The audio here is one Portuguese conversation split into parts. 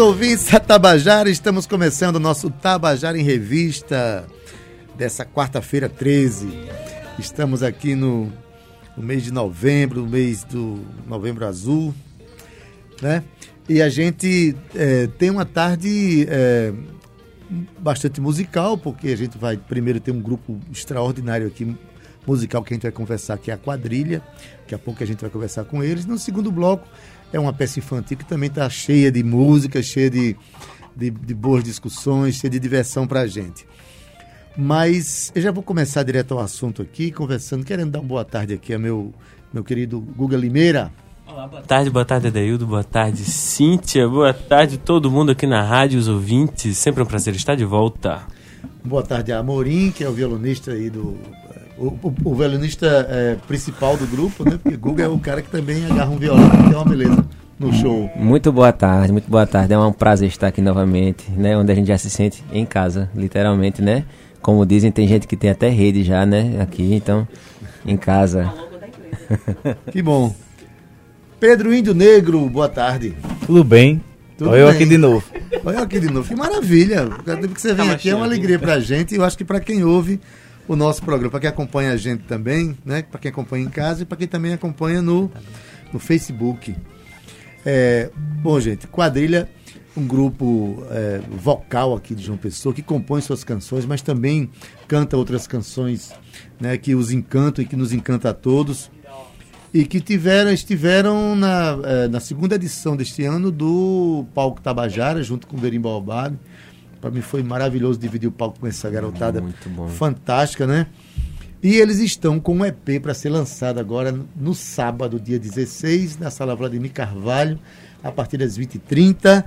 Ouvintes da Tabajara, estamos começando o nosso Tabajara em Revista dessa quarta-feira 13. Estamos aqui no, no, mês de novembro, no mês do Novembro Azul, né? E a gente é, tem uma tarde é, bastante musical, porque a gente vai primeiro ter um grupo extraordinário aqui musical que a gente vai conversar, que é a quadrilha. Daqui a pouco a gente vai conversar com eles. No segundo bloco é uma peça infantil que também está cheia de música, cheia de, de, de boas discussões, cheia de diversão para a gente. Mas eu já vou começar direto ao assunto aqui, conversando, querendo dar uma boa tarde aqui ao meu, meu querido Guga Limeira. Olá, boa tarde, boa tarde, Adaildo, boa tarde, Cíntia, boa tarde todo mundo aqui na rádio, os ouvintes, sempre um prazer estar de volta. Boa tarde a Amorim, que é o violonista aí do... O, o, o violonista é, principal do grupo, né? Porque Guga é o cara que também agarra um violão, que é uma beleza no show. Muito boa tarde, muito boa tarde. É um prazer estar aqui novamente, né? Onde a gente já se sente em casa, literalmente, né? Como dizem, tem gente que tem até rede já, né? Aqui, então, em casa. que bom. Pedro Índio Negro, boa tarde. Tudo bem? Tudo Olha eu aqui de novo. Olha eu aqui de novo. Que maravilha. Cada que você vem tá aqui é uma alegria pra gente e eu acho que para quem ouve o nosso programa, para quem acompanha a gente também, né? Para quem acompanha em casa e para quem também acompanha no, no Facebook. É, bom, gente, quadrilha, um grupo é, vocal aqui de João Pessoa que compõe suas canções, mas também canta outras canções né, que os encantam e que nos encanta a todos. E que tiveram, estiveram na, é, na segunda edição deste ano do Palco Tabajara, junto com o Berimba Albado para mim foi maravilhoso dividir o palco com essa garotada fantástica, né? E eles estão com um EP para ser lançado agora no sábado, dia 16, na Sala Vladimir Carvalho, a partir das 20h30.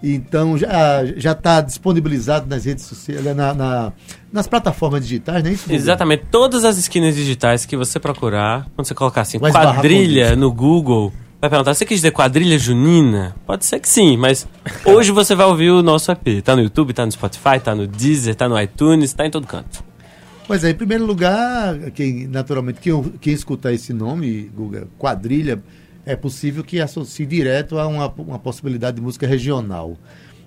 Então já já está disponibilizado nas redes sociais, na, na, nas plataformas digitais, não é isso? Exatamente. Todas as esquinas digitais que você procurar, quando você colocar assim, quadrilha no Google, Vai perguntar, você quis dizer quadrilha junina? Pode ser que sim, mas hoje você vai ouvir o nosso EP. Tá no YouTube, tá no Spotify, tá no Deezer, tá no iTunes, tá em todo canto. Pois é, em primeiro lugar, quem, naturalmente, quem, quem escutar esse nome, Guga, quadrilha, é possível que associe direto a uma, uma possibilidade de música regional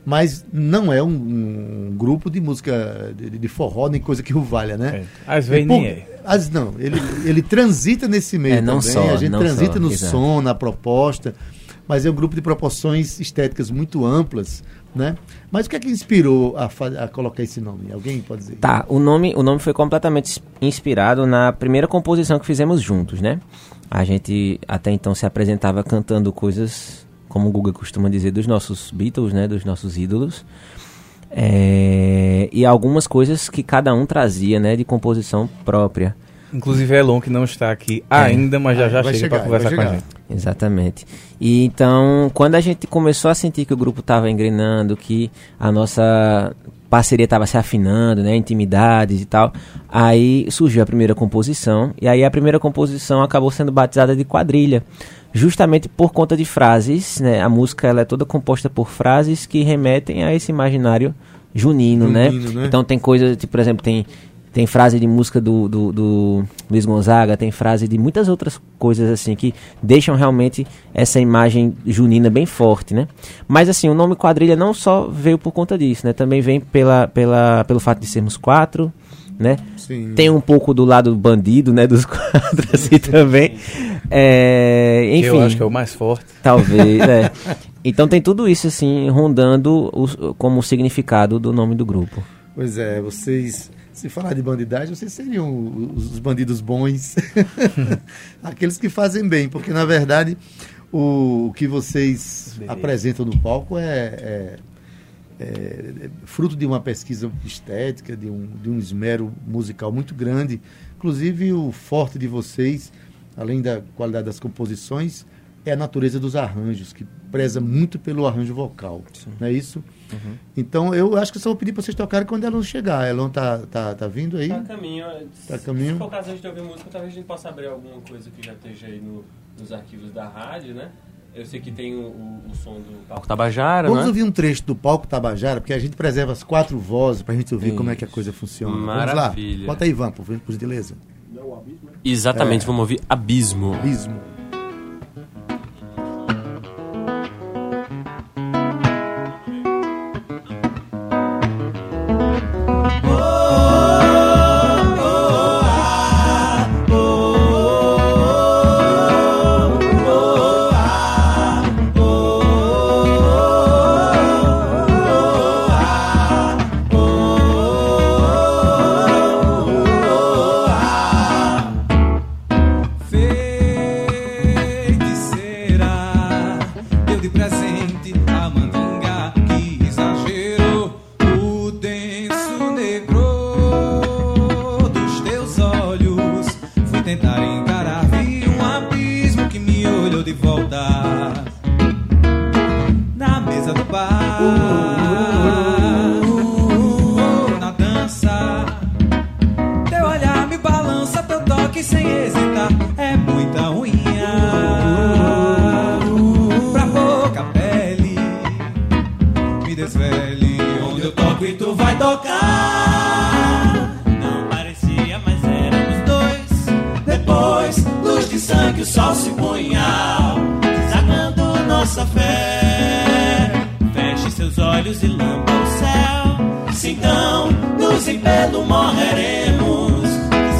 mas não é um, um grupo de música de, de, forró nem coisa que o valha, né? É. Às vezes nem é. As, não, ele, ele transita nesse meio é, não também, só, a gente transita só, no exato. som, na proposta, mas é um grupo de proporções estéticas muito amplas, né? Mas o que é que inspirou a, a, colocar esse nome? Alguém pode dizer? Tá, o nome, o nome foi completamente inspirado na primeira composição que fizemos juntos, né? A gente até então se apresentava cantando coisas como o Guga costuma dizer, dos nossos Beatles, né, dos nossos ídolos. É, e algumas coisas que cada um trazia, né, de composição própria. Inclusive Elon, que não está aqui é. ainda, mas já já chega para conversar com a gente. Exatamente. E então, quando a gente começou a sentir que o grupo estava engrenando, que a nossa parceria estava se afinando, né, intimidades e tal, aí surgiu a primeira composição, e aí a primeira composição acabou sendo batizada de quadrilha justamente por conta de frases, né? A música ela é toda composta por frases que remetem a esse imaginário junino, né? junino né? né? Então tem coisa, tipo, por exemplo, tem tem frase de música do, do, do, Luiz Gonzaga, tem frase de muitas outras coisas assim que deixam realmente essa imagem junina bem forte, né? Mas assim, o nome quadrilha não só veio por conta disso, né? Também vem pela, pela, pelo fato de sermos quatro, né? Sim. Tem um pouco do lado bandido, né? Dos quatro assim também. É, enfim. Eu acho que é o mais forte. Talvez, é. Então tem tudo isso, assim, rondando o, como o significado do nome do grupo. Pois é, vocês, se falar de bandidagem, vocês seriam os bandidos bons, aqueles que fazem bem, porque na verdade o, que vocês Beleza. apresentam no palco é, é, é, fruto de uma pesquisa estética, de um, de um esmero musical muito grande. Inclusive, o forte de vocês além da qualidade das composições, é a natureza dos arranjos, que preza muito pelo arranjo vocal. Sim. Não é isso? Uhum. Então eu acho que só vou pedir para vocês tocarem quando ela chegar. Ela tá, tá, tá vindo aí? Tá a caminho. Tá a caminho. Se for caso a gente ouvir música, talvez a gente possa abrir alguma coisa que já esteja aí no, nos arquivos da rádio, né? Eu sei que tem o, o, o som do Palco Tabajara, Vamos né? ouvir um trecho do Palco Tabajara, porque a gente preserva as quatro vozes para a gente ouvir Isso. como é que a coisa funciona. Maravilha. Vamos lá. Bota aí, Ivan, por gentileza. Exatamente, é. vamos ouvir Abismo. Abismo. e lamba o céu. Se então nos impelo morreremos,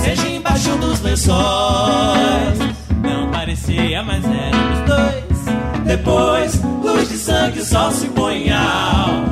seja embaixo dos lençóis. Não parecia, mas éramos dois. Depois, luz de sangue, sol se põe em.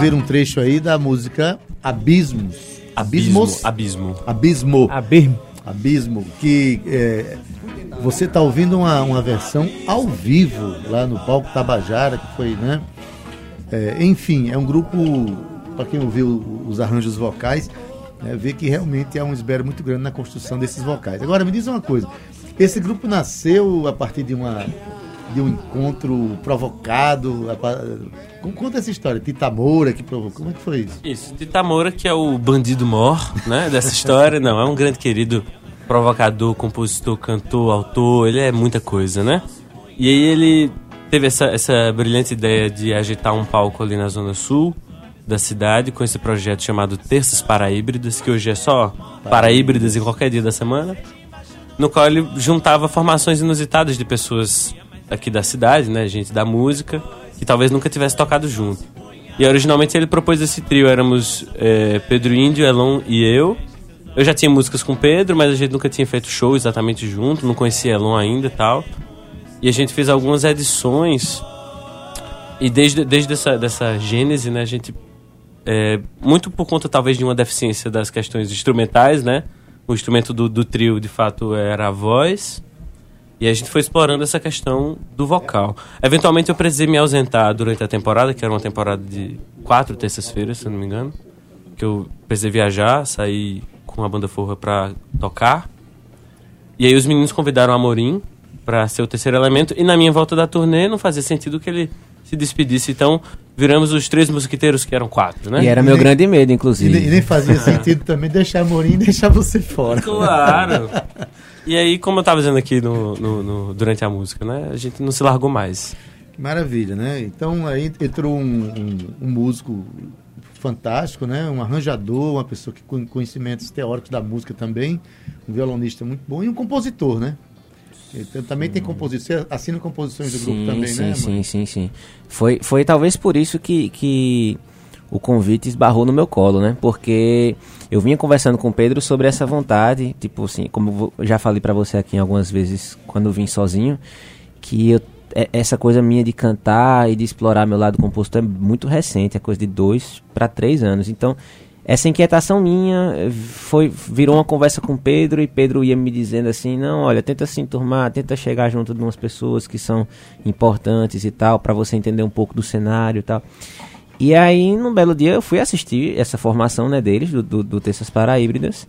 Ouvir um trecho aí da música Abismos. Abismos? Abismo. Abismo. Abismo. Abismo. Que é, você está ouvindo uma, uma versão ao vivo lá no palco Tabajara, que foi, né? É, enfim, é um grupo, para quem ouviu os arranjos vocais, né, vê que realmente há um esbero muito grande na construção desses vocais. Agora, me diz uma coisa: esse grupo nasceu a partir de uma de um encontro provocado. Conta essa história, Tita Moura que provocou. Como é que foi isso? Isso, Tita Moura, que é o bandido mor, né, dessa história, não, é um grande querido provocador, compositor, cantor, autor, ele é muita coisa, né? E aí ele teve essa, essa brilhante ideia de agitar um palco ali na zona sul da cidade com esse projeto chamado Terças Paraíbridas, que hoje é só paraíbridas em qualquer dia da semana, no qual ele juntava formações inusitadas de pessoas aqui da cidade, né? Gente da música, que talvez nunca tivesse tocado junto. E originalmente ele propôs esse trio, éramos é, Pedro Índio, Elon e eu. Eu já tinha músicas com Pedro, mas a gente nunca tinha feito show exatamente junto, não conhecia Elon ainda e tal. E a gente fez algumas edições. E desde, desde essa dessa gênese, né, a gente. É, muito por conta talvez de uma deficiência das questões instrumentais, né? O instrumento do, do trio de fato era a voz. E a gente foi explorando essa questão do vocal. Eventualmente eu precisei me ausentar durante a temporada, que era uma temporada de quatro terças-feiras, se não me engano. Que eu precisei viajar, sair com a banda Forra pra tocar. E aí os meninos convidaram a Amorim para ser o terceiro elemento. E na minha volta da turnê não fazia sentido que ele se despedisse. Então viramos os três mosquiteiros, que eram quatro, né? E era meu nem, grande medo, inclusive. E, e nem fazia sentido também deixar Amorim e deixar você fora. Claro. E aí, como eu estava dizendo aqui no, no, no, durante a música, né? A gente não se largou mais. Maravilha, né? Então aí entrou um, um, um músico fantástico, né? Um arranjador, uma pessoa que com conhecimentos teóricos da música também, um violonista muito bom e um compositor, né? Então, também tem composição, assina composições do sim, grupo também, sim, né? Sim, sim, sim, sim. Foi, foi talvez por isso que, que o convite esbarrou no meu colo, né? Porque eu vinha conversando com o Pedro sobre essa vontade, tipo assim, como já falei para você aqui algumas vezes quando eu vim sozinho, que eu, é, essa coisa minha de cantar e de explorar meu lado compositor é muito recente, é coisa de dois para três anos. Então, essa inquietação minha foi virou uma conversa com Pedro e Pedro ia me dizendo assim não olha tenta se enturmar tenta chegar junto de umas pessoas que são importantes e tal para você entender um pouco do cenário e tal e aí, num belo dia, eu fui assistir essa formação né, deles, do, do, do Terças Paraíbridas,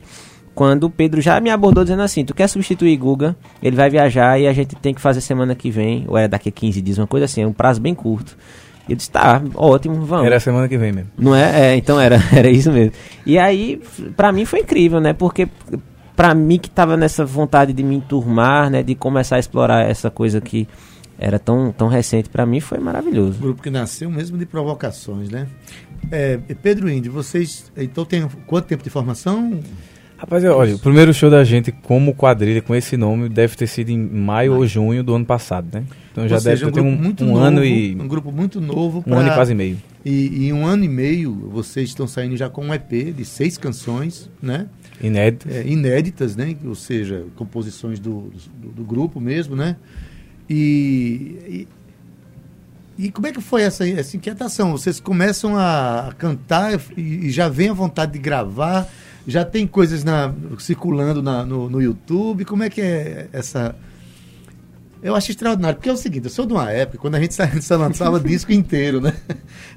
quando o Pedro já me abordou dizendo assim, tu quer substituir Guga, ele vai viajar e a gente tem que fazer semana que vem, ou é daqui a 15 dias, uma coisa assim, é um prazo bem curto. E eu disse, tá, ótimo, vamos. Era semana que vem mesmo. Não é? é então era, era isso mesmo. E aí, pra mim foi incrível, né? Porque pra mim que tava nessa vontade de me enturmar, né? De começar a explorar essa coisa que era tão, tão recente para mim, foi maravilhoso. Um grupo que nasceu mesmo de provocações, né? É, Pedro Índio, vocês então tem quanto tempo de formação? Rapaz, olha, o primeiro show da gente como quadrilha com esse nome deve ter sido em maio ou junho do ano passado, né? Então já seja, deve ter um, um, um novo, ano e um grupo muito novo, um ano e quase meio. E em um ano e meio vocês estão saindo já com um EP de seis canções, né? Inéditas. É, inéditas, né? Ou seja, composições do, do, do grupo mesmo, né? E, e, e, como é que foi essa, essa inquietação? Vocês começam a, cantar e, e, já vem a vontade de gravar? Já tem coisas na, circulando na, no, no YouTube? Como é que é essa... Eu acho extraordinário, porque é o seguinte, eu sou de uma época, quando a gente só lançava disco inteiro, né?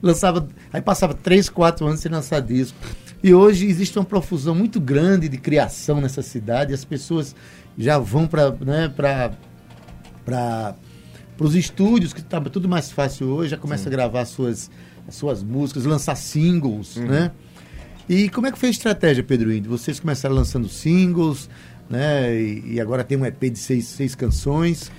Lançava, aí passava 3, 4 anos sem lançar disco. E hoje existe uma profusão muito grande de criação nessa cidade, as pessoas já vão para né, para os estúdios, que está tudo mais fácil hoje, já começa Sim. a gravar suas, as suas músicas, lançar singles, uhum. né? E como é que foi a estratégia, Pedro Índio? Vocês começaram lançando singles, né? E, e, agora tem um EP de seis, seis canções.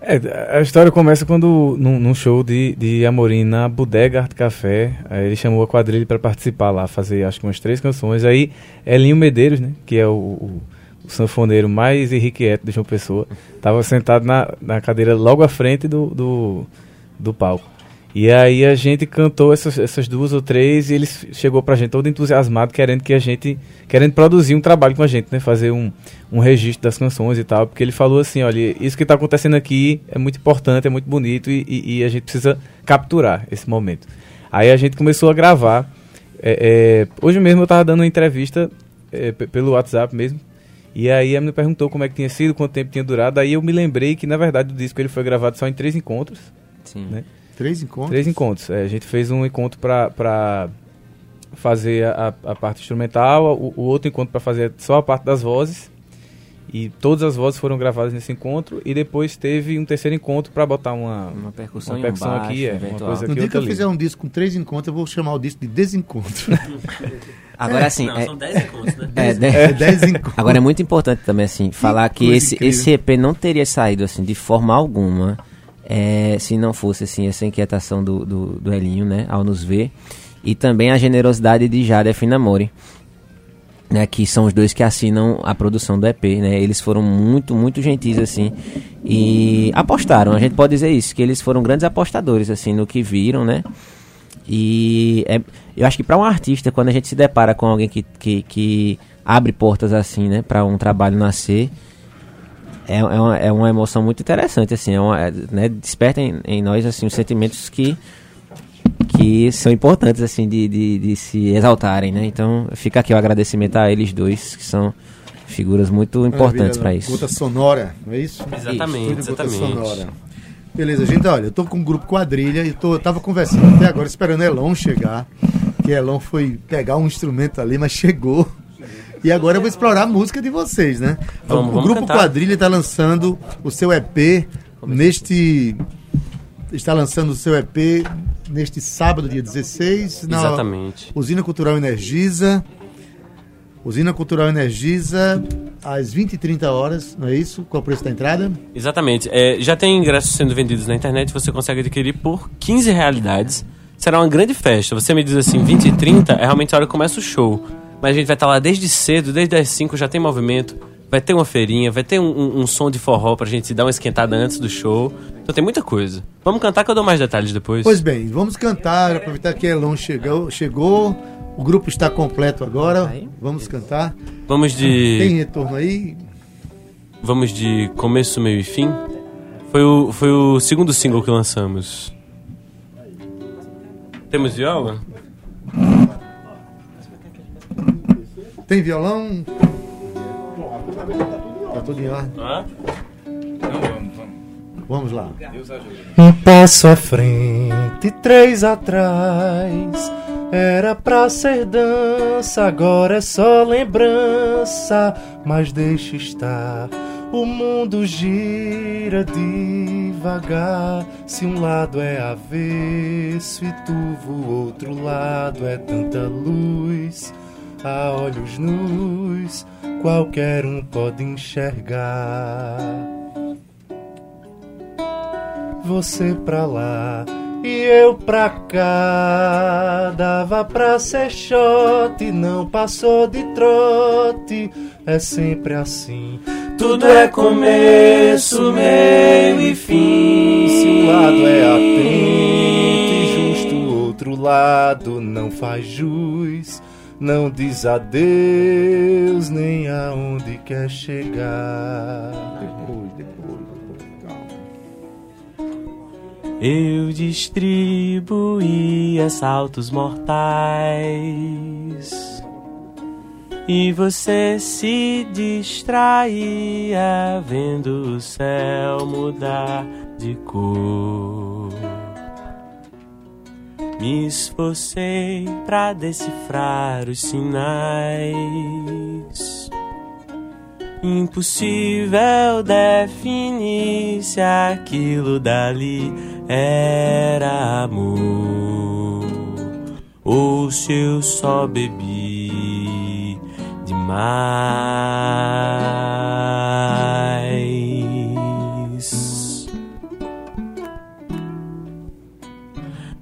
É, a história começa quando, num, num, show de, de Amorim na Bodega Arte Café, ele chamou a quadrilha para participar lá, fazer acho que umas três canções. Aí Elinho Medeiros, né, que é o, o o sanfoneiro mais irrequieto de João Pessoa, estava sentado na, na cadeira logo à frente do, do, do palco. E aí a gente cantou essas, essas duas ou três e ele chegou pra gente todo entusiasmado, querendo que a gente, querendo produzir um trabalho com a gente, né? Fazer um, um registro das canções e tal, porque ele falou assim, olha, isso que está acontecendo aqui é muito importante, é muito bonito e, e, e, a gente precisa capturar esse momento. Aí a gente começou a gravar. É, é, hoje mesmo eu estava dando uma entrevista é, pelo WhatsApp mesmo, e aí a me perguntou como é que tinha sido, quanto tempo tinha durado. Aí eu me lembrei que, na verdade, o disco ele foi gravado só em três encontros. Sim. Né? Três encontros? Três encontros. É, a gente fez um encontro para fazer a, a, parte instrumental, o, o outro encontro para fazer só a parte das vozes. E todas as vozes foram gravadas nesse encontro. E depois teve um terceiro encontro para botar uma, uma percussão, uma percussão baixo, aqui. É, uma coisa no dia que eu fizer um disco com três encontros, eu vou chamar o disco de desencontro. Agora, é. assim. Não, é, são 10 encontros, né? É, dez, é, dez encontros. Agora, é muito importante também, assim, falar que, que esse, esse EP não teria saído, assim, de forma alguma, é, se não fosse, assim, essa inquietação do, do, do Elinho, né, ao nos ver, e também a generosidade de Jade e Finamori, né, que são os dois que assinam a produção do EP, né? Eles foram muito, muito gentis assim e apostaram. A gente pode dizer isso, que eles foram grandes apostadores assim no que viram, né? E é, eu acho que para um artista, quando a gente se depara com alguém que, que, que abre portas assim, né, para um trabalho nascer, é, é, uma, é uma emoção muito interessante, assim, é uma, é, né, desperta em, em, nós assim os sentimentos que que são importantes assim de, de, de, se exaltarem, né? Então fica aqui o agradecimento a eles dois que são figuras muito importantes para isso. Gota sonora, não é isso? Exatamente, isso. exatamente. Beleza, gente, olha, eu tô com um grupo quadrilha e tô, eu tava conversando até agora, esperando Elon chegar. Que Elon foi pegar um instrumento ali, mas chegou. E agora eu vou explorar a música de vocês, né? Vamos, o, o grupo cantar. Quadrilha está lançando o seu EP neste. Está lançando o seu EP neste sábado, dia 16. Na Exatamente. Usina Cultural Energisa. Usina Cultural Energisa, às 20 e 30 horas, não é isso? Qual é o preço da entrada? Exatamente. É, já tem ingressos sendo vendidos na internet, você consegue adquirir por 15 realidades. Será uma grande festa. Você me diz assim, 20 e 30 é realmente a hora que começa o show. Mas a gente vai estar lá desde cedo, desde as 5 já tem movimento. vai ter uma feirinha, vai ter um, um, um som de forró pra gente dar uma esquentada antes do show. Então tem muita coisa. Vamos cantar que eu dou mais detalhes depois. Pois bem, vamos cantar, aproveitar que Elon chegou, chegou. O grupo está completo agora. Vamos cantar. Vamos de. Tem retorno aí? Vamos de começo, meio e fim. Foi o, foi o segundo single que lançamos. Temos viola? Tem violão? Tá tudo em ordem. Ah? Então vamos, vamos. Vamos lá. Um passo à frente, três atrás. Era pra ser dança, agora é só lembrança. Mas deixa estar, o mundo gira devagar. Se um lado é avesso e turvo, o outro lado é tanta luz. A olhos nus, qualquer um pode enxergar você pra lá e eu pra cá. Dava pra ser shot, não passou de trote. É sempre assim. Tudo é começo, meio e fim. Se um lado é atento e justo, o outro lado não faz jus. Não diz adeus, nem aonde quer chegar. Depois, depois, depois. Calma. Eu distribuía saltos mortais e você se distraía vendo o céu mudar de cor. Me esforcei pra decifrar os sinais. Impossível definir se aquilo dali era amor ou se eu só bebi demais.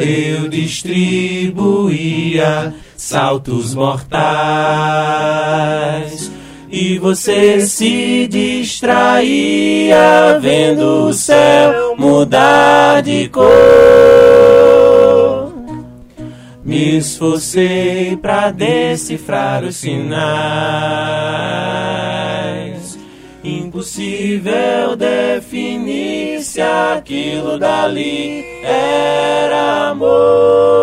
Eu distribuía saltos mortais e você se distraía vendo o céu mudar de cor. Me esforcei pra decifrar os sinais. Impossível definir se aquilo dali era amor.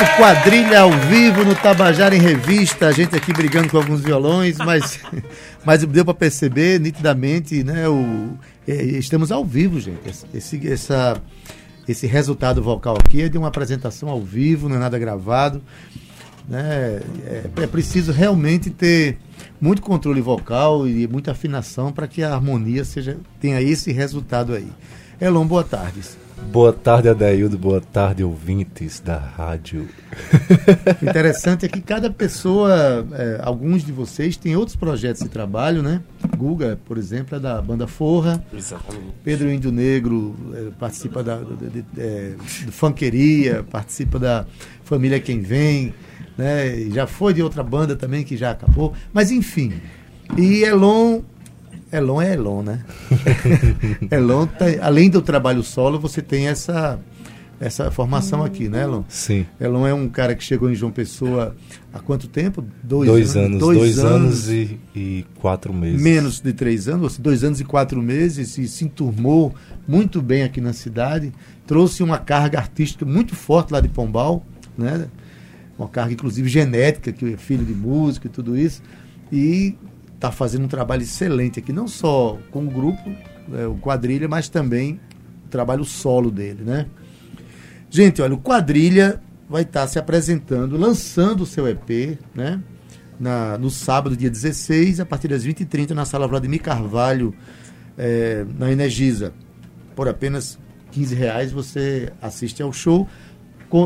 Grupo Quadrilha ao vivo no Tabajara em Revista. A gente aqui brigando com alguns violões, mas, mas deu para perceber nitidamente, né? O, é, estamos ao vivo, gente. Esse, essa, esse resultado vocal aqui é de uma apresentação ao vivo, não é nada gravado. Né? É, é preciso realmente ter muito controle vocal e muita afinação para que a harmonia seja tenha esse resultado aí. Elon, boa tarde. Boa tarde, Adaildo. Boa tarde, ouvintes da rádio. O interessante é que cada pessoa, é, alguns de vocês têm outros projetos de trabalho, né? Guga, por exemplo, é da banda Forra. Exatamente. Pedro Índio Negro é, participa da do, de- é, do Funkeria, participa da Família Quem Vem, né? Já foi de outra banda também que já acabou. Mas enfim. E Elon. Elon é Elon, né? Elon, tá- além do trabalho solo, você tem essa essa formação aqui, né, Elon? Sim. Elon é um cara que chegou em João Pessoa há quanto tempo? Dois, dois anos. Dois, dois anos, anos e, e, quatro meses. Menos de três anos, dois anos e quatro meses, e se enturmou muito bem aqui na cidade. Trouxe uma carga artística muito forte lá de Pombal, né? Uma carga, inclusive, genética, que é filho de músico e tudo isso. E está fazendo um trabalho excelente aqui, não só com o grupo, é, o quadrilha, mas também o trabalho solo dele, né? Gente, olha, o Quadrilha vai estar se apresentando, lançando o seu EP, né? Na, no sábado, dia 16, a partir das 20h30, na sala Vladimir Carvalho, é, na Energisa. Por apenas 15 reais você assiste ao show.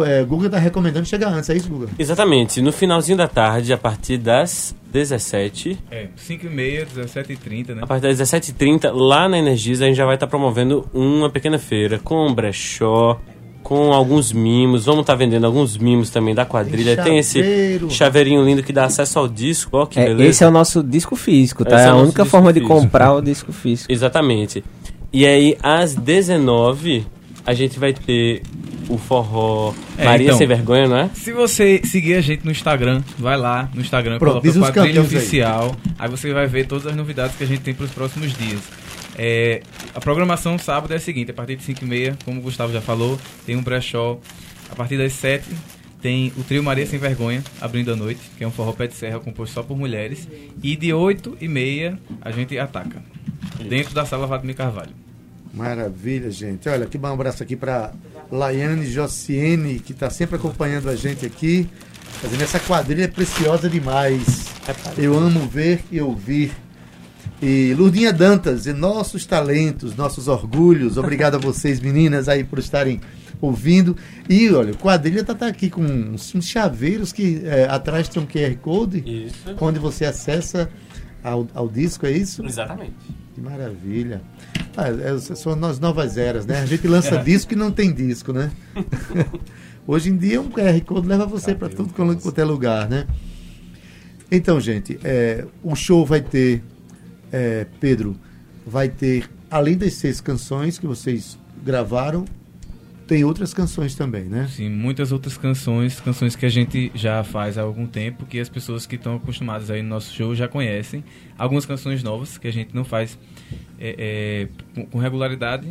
É, Google está recomendando chegar antes, é isso, Google? Exatamente. No finalzinho da tarde, a partir das 17. É, 5 e meia, 17 e 30, né? A partir das 17 e 30, lá na Energisa, a gente já vai estar promovendo uma pequena feira com brechó, com alguns mimos. Vamos estar tá vendendo alguns mimos também da quadrilha. Tem, Tem esse chaveirinho lindo que dá acesso ao disco. Ó, que é, beleza. Esse é o nosso disco físico, tá? é, é a única forma físico. de comprar o disco físico. Exatamente. E aí, às 19 a gente vai ter o forró é, Maria então, Sem Vergonha, não é? Se você seguir a gente no Instagram, vai lá no Instagram, Pronto, coloca Quadrilha Oficial, aí. aí você vai ver todas as novidades que a gente tem para os próximos dias. É, a programação sábado é a seguinte, a partir de 5 e meia, como o Gustavo já falou, tem um brechó. A partir das 7 tem o trio Maria Sem Vergonha, abrindo a noite, que é um forró pé de serra composto só por mulheres. E de 8 e meia a gente ataca, dentro da sala Vladimir Carvalho. Maravilha, gente. Olha, que um abraço aqui para Laiane Jociene, que está sempre acompanhando a gente aqui. Fazendo essa quadrilha é preciosa demais. Eu amo ver e ouvir e Lurdinha Dantas, e nossos talentos, nossos orgulhos. Obrigado a vocês, meninas, aí por estarem ouvindo. E olha, o quadrilha tá, tá aqui com uns, uns chaveiros que é, atrás tem um QR Code, isso. onde você acessa ao, ao disco, é isso? Exatamente. Que maravilha. Ah, é, são as novas eras, né? A gente lança disco e não tem disco, né? Hoje em dia um QR Code leva você para tudo quanto é lugar, né? Então, gente, é, o show vai ter é, Pedro, vai ter, além das seis canções que vocês gravaram, tem outras canções também, né? Sim, muitas outras canções, canções que a gente já faz há algum tempo, que as pessoas que estão acostumadas aí no nosso show já conhecem. Algumas canções novas que a gente não faz é, é, com regularidade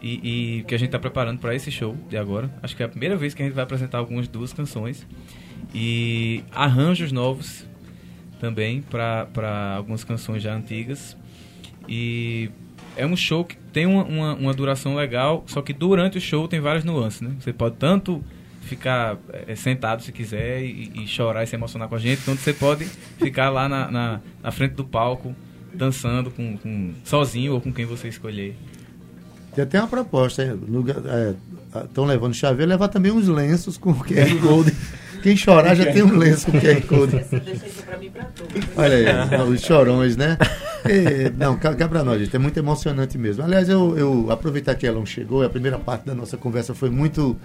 e, e, que a gente está preparando para esse show de agora. Acho que é a primeira vez que a gente vai apresentar algumas duas canções. E arranjos novos também para algumas canções já antigas. E é um show que tem uma, uma, uma, duração legal, só que durante o show tem várias nuances, né? Você pode tanto ficar é, sentado se quiser e, e, chorar e se emocionar com a gente, quanto você pode ficar lá na, na, na frente do palco dançando com, com, sozinho ou com quem você escolher. Tem até uma proposta, estão é, levando chaveiro, levar também uns lenços com o QR Code quem chorar já tem um lenço com QR Code. Olha aí, os chorões, né? E, não, cá, cá pra nós, gente. É muito emocionante mesmo. Aliás, eu, eu aproveitar que ela chegou, a primeira parte da nossa conversa foi muito,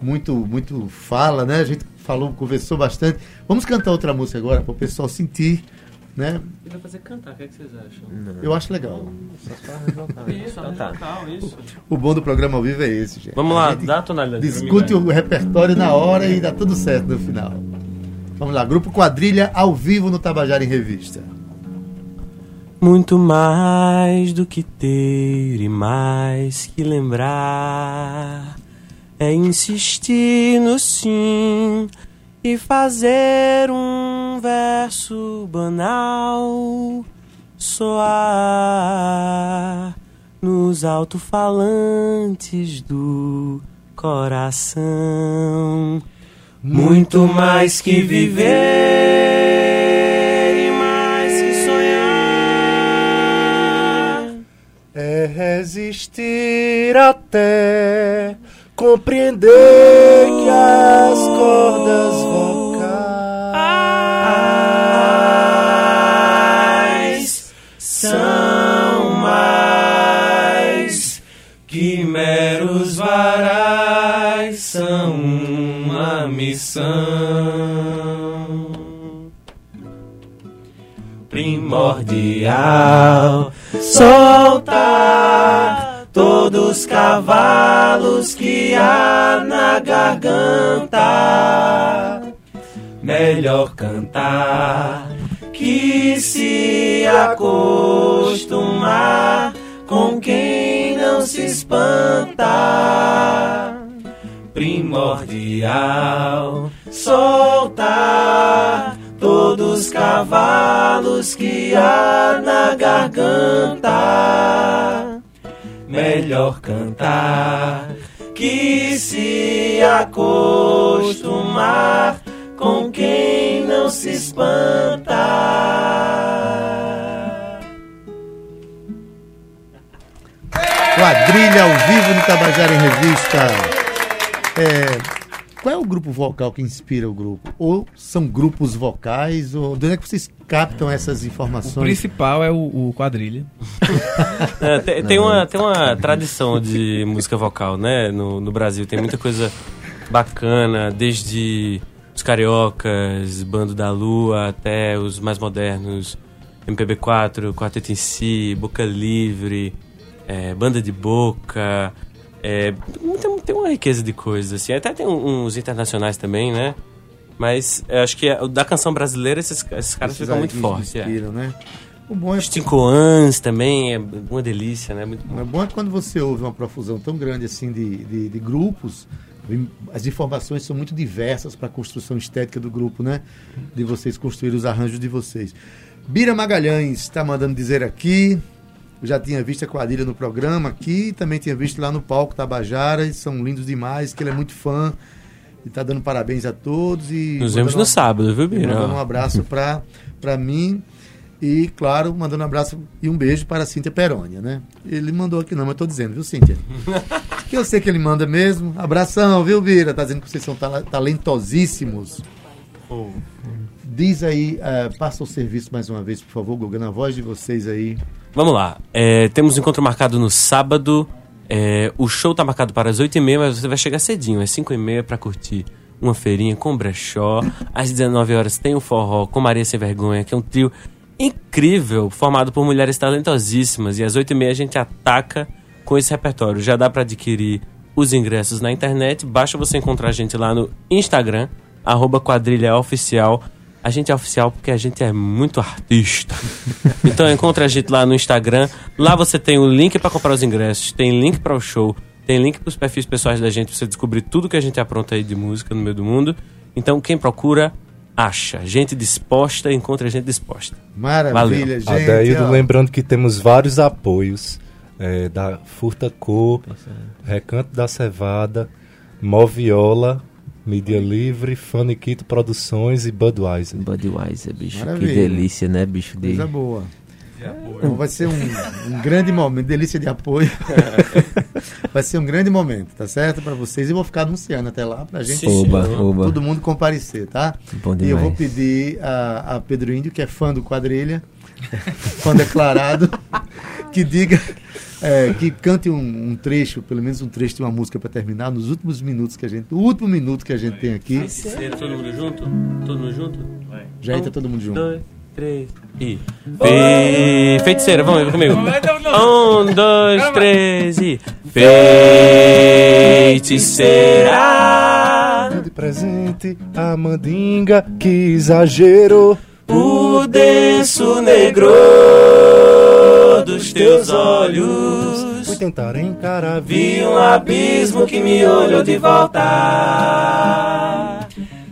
muito, muito fala, né? A gente falou, conversou bastante. Vamos cantar outra música agora para o pessoal sentir né? E vai fazer cantar, o que, é que vocês acham? Não. Eu acho legal. isso, então tá. Isso. O, o, bom do programa ao vivo é esse, gente. Vamos lá, dá a tonalidade. Discute o repertório na hora e dá tudo certo no final. Vamos lá, Grupo Quadrilha ao vivo no Tabajara em Revista. Muito mais do que ter e mais que lembrar é insistir no sim e fazer um verso banal soar nos alto-falantes do coração. Muito mais que viver e mais que sonhar é resistir até compreender que as cordas primordial. Soltar todos os cavalos que há na garganta. Melhor cantar que se acostumar com quem não se espanta. Primordial soltar todos os cavalos que há na garganta. Melhor cantar que se acostumar com quem não se espanta. Quadrilha ao vivo no Tabajara em Revista. É, qual é o grupo vocal que inspira o grupo? Ou são grupos vocais? Ou de onde é que vocês captam essas informações? O principal é o, o quadrilha. é, tem, tem, uma, tem uma tradição de música vocal, né? No, no Brasil tem muita coisa bacana, desde os cariocas, Bando da Lua, até os mais modernos, MPB4, Quarteto em Si, Boca Livre, é, Banda de Boca, é, tem, tem uma riqueza de coisas, assim. Até tem uns internacionais também, né? Mas eu acho que da canção brasileira esses, esses caras esses ficam muito fortes. É. Né? O bom é Cincoans também é uma delícia, né? Muito bom. O bom é quando você ouve uma profusão tão grande assim de, de, de grupos, as informações são muito diversas para a construção estética do grupo, né? De vocês construir os arranjos de vocês. Bira Magalhães está mandando dizer aqui, eu já tinha visto a quadrilha no programa aqui, também tinha visto lá no palco Tabajara, e são lindos demais, que ele é muito fã. E tá dando parabéns a todos. E Nos vemos no sábado, viu, Bira? Mandando um abraço para mim. E, claro, mandando um abraço e um beijo para a Cíntia Perônia, né? Ele mandou aqui não, mas tô dizendo, viu, Cíntia? que eu sei que ele manda mesmo. Abração, viu, Bira? Tá dizendo que vocês são talentosíssimos. Oh. Diz aí, uh, passa o serviço mais uma vez, por favor, Guga, na voz de vocês aí. Vamos lá. É, temos um encontro marcado no sábado. É, o show tá marcado para as 8h30, mas você vai chegar cedinho, é 5h30 para curtir uma feirinha com brechó. Às 19 horas tem o forró com Maria Sem Vergonha, que é um trio incrível, formado por mulheres talentosíssimas. E às 8h30 a gente ataca com esse repertório. Já dá para adquirir os ingressos na internet. Basta você encontrar a gente lá no Instagram, arroba quadrilha oficial. A gente é oficial porque a gente é muito artista. então encontra a gente lá no Instagram. Lá você tem o link para comprar os ingressos, tem link para o show, tem link para os perfis pessoais da gente pra você descobrir tudo que a gente apronta aí de música no meio do mundo. Então quem procura, acha. Gente disposta, encontra gente disposta. Maravilha, Valeu. gente. Adaildo, lembrando que temos vários apoios é, da Furta Cor, Recanto da Cevada, Moviola Mídia Livre, Faniquito Produções e Budweiser. Budweiser, bicho. Maravilha. Que delícia, né, bicho? De... Coisa boa. Então vai ser um, um, grande momento, delícia de apoio. vai ser um grande momento, tá certo? Para vocês. E vou ficar anunciando até lá pra gente oba, oba. todo mundo comparecer, tá? Bom e eu vou pedir a, a Pedro Índio, que é fã do quadrilha, fã declarado, que diga é, que cante um, um, trecho, pelo menos um trecho de uma música para terminar, nos últimos minutos que a gente. O último minuto que a gente tem aqui. todo mundo junto? Todo mundo junto? Vai. Já entra todo mundo junto. Dois, três e. Fe... Feiticeira, vamos ver comigo. Um, dois, três e. Feiticeira. De presente a mandinga, que exagero. O denso negro teus olhos. Fui tentar encarar, vi um abismo que me olhou de volta.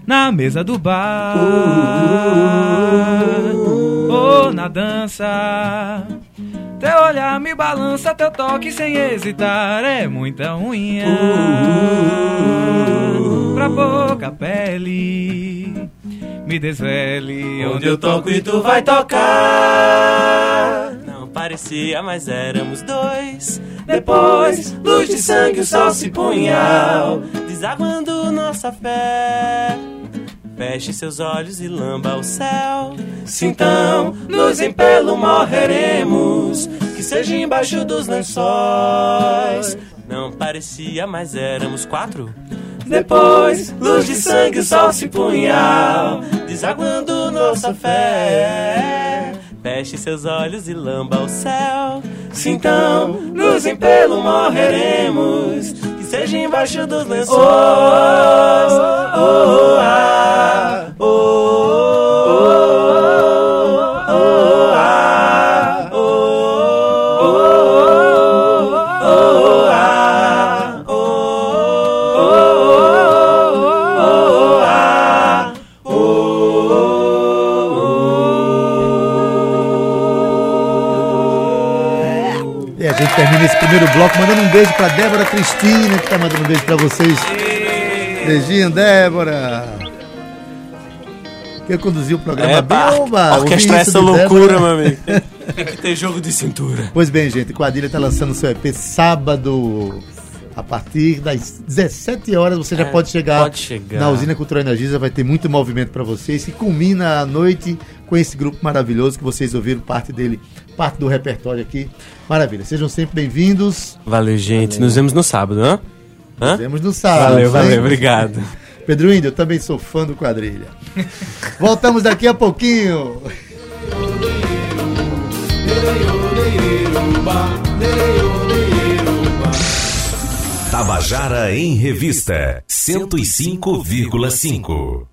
Na mesa do bar, ou oh, na dança. Teu olhar me balança, teu toque sem hesitar é muita unha. Pra pouca pele, me desvele onde eu toco e tu vai tocar parecia, mas éramos dois. Depois, luz de sangue, o sol se punhal, desaguando nossa fé. Feche seus olhos e lamba o céu. Se então nos impelo morreremos, que seja embaixo dos lençóis. Não parecia, mas éramos quatro. Depois, luz de sangue, o sol se punhal, desaguando nossa fé. Feche seus olhos e lamba o céu. Se então, luz em pelo morreremos, que seja embaixo dos lençóis. Oh, oh, oh, ah, oh, a gente termina esse primeiro bloco mandando um beijo pra Débora Cristina, que tá mandando um beijo pra vocês. Beijinho, Débora. Que conduziu o programa É, bem, oba, orquestrar isso essa loucura, Débora. meu amigo. Tem que ter jogo de cintura. Pois bem, gente, Quadrilha está lançando seu EP sábado. A partir das 17 horas você já É, pode chegar, pode chegar. na Usina Cultural Energisa, vai ter muito movimento para vocês. E culmina a noite com esse grupo maravilhoso que vocês ouviram parte dele, parte do repertório aqui. Maravilha, sejam sempre bem-vindos. Valeu, gente. Nos vemos no sábado, hã? Hã? Nos vemos no sábado. Valeu, hein? valeu, obrigado. Pedro Índio, eu também sou fã do Quadrilha. Voltamos daqui a pouquinho. Tabajara em Revista 105,5.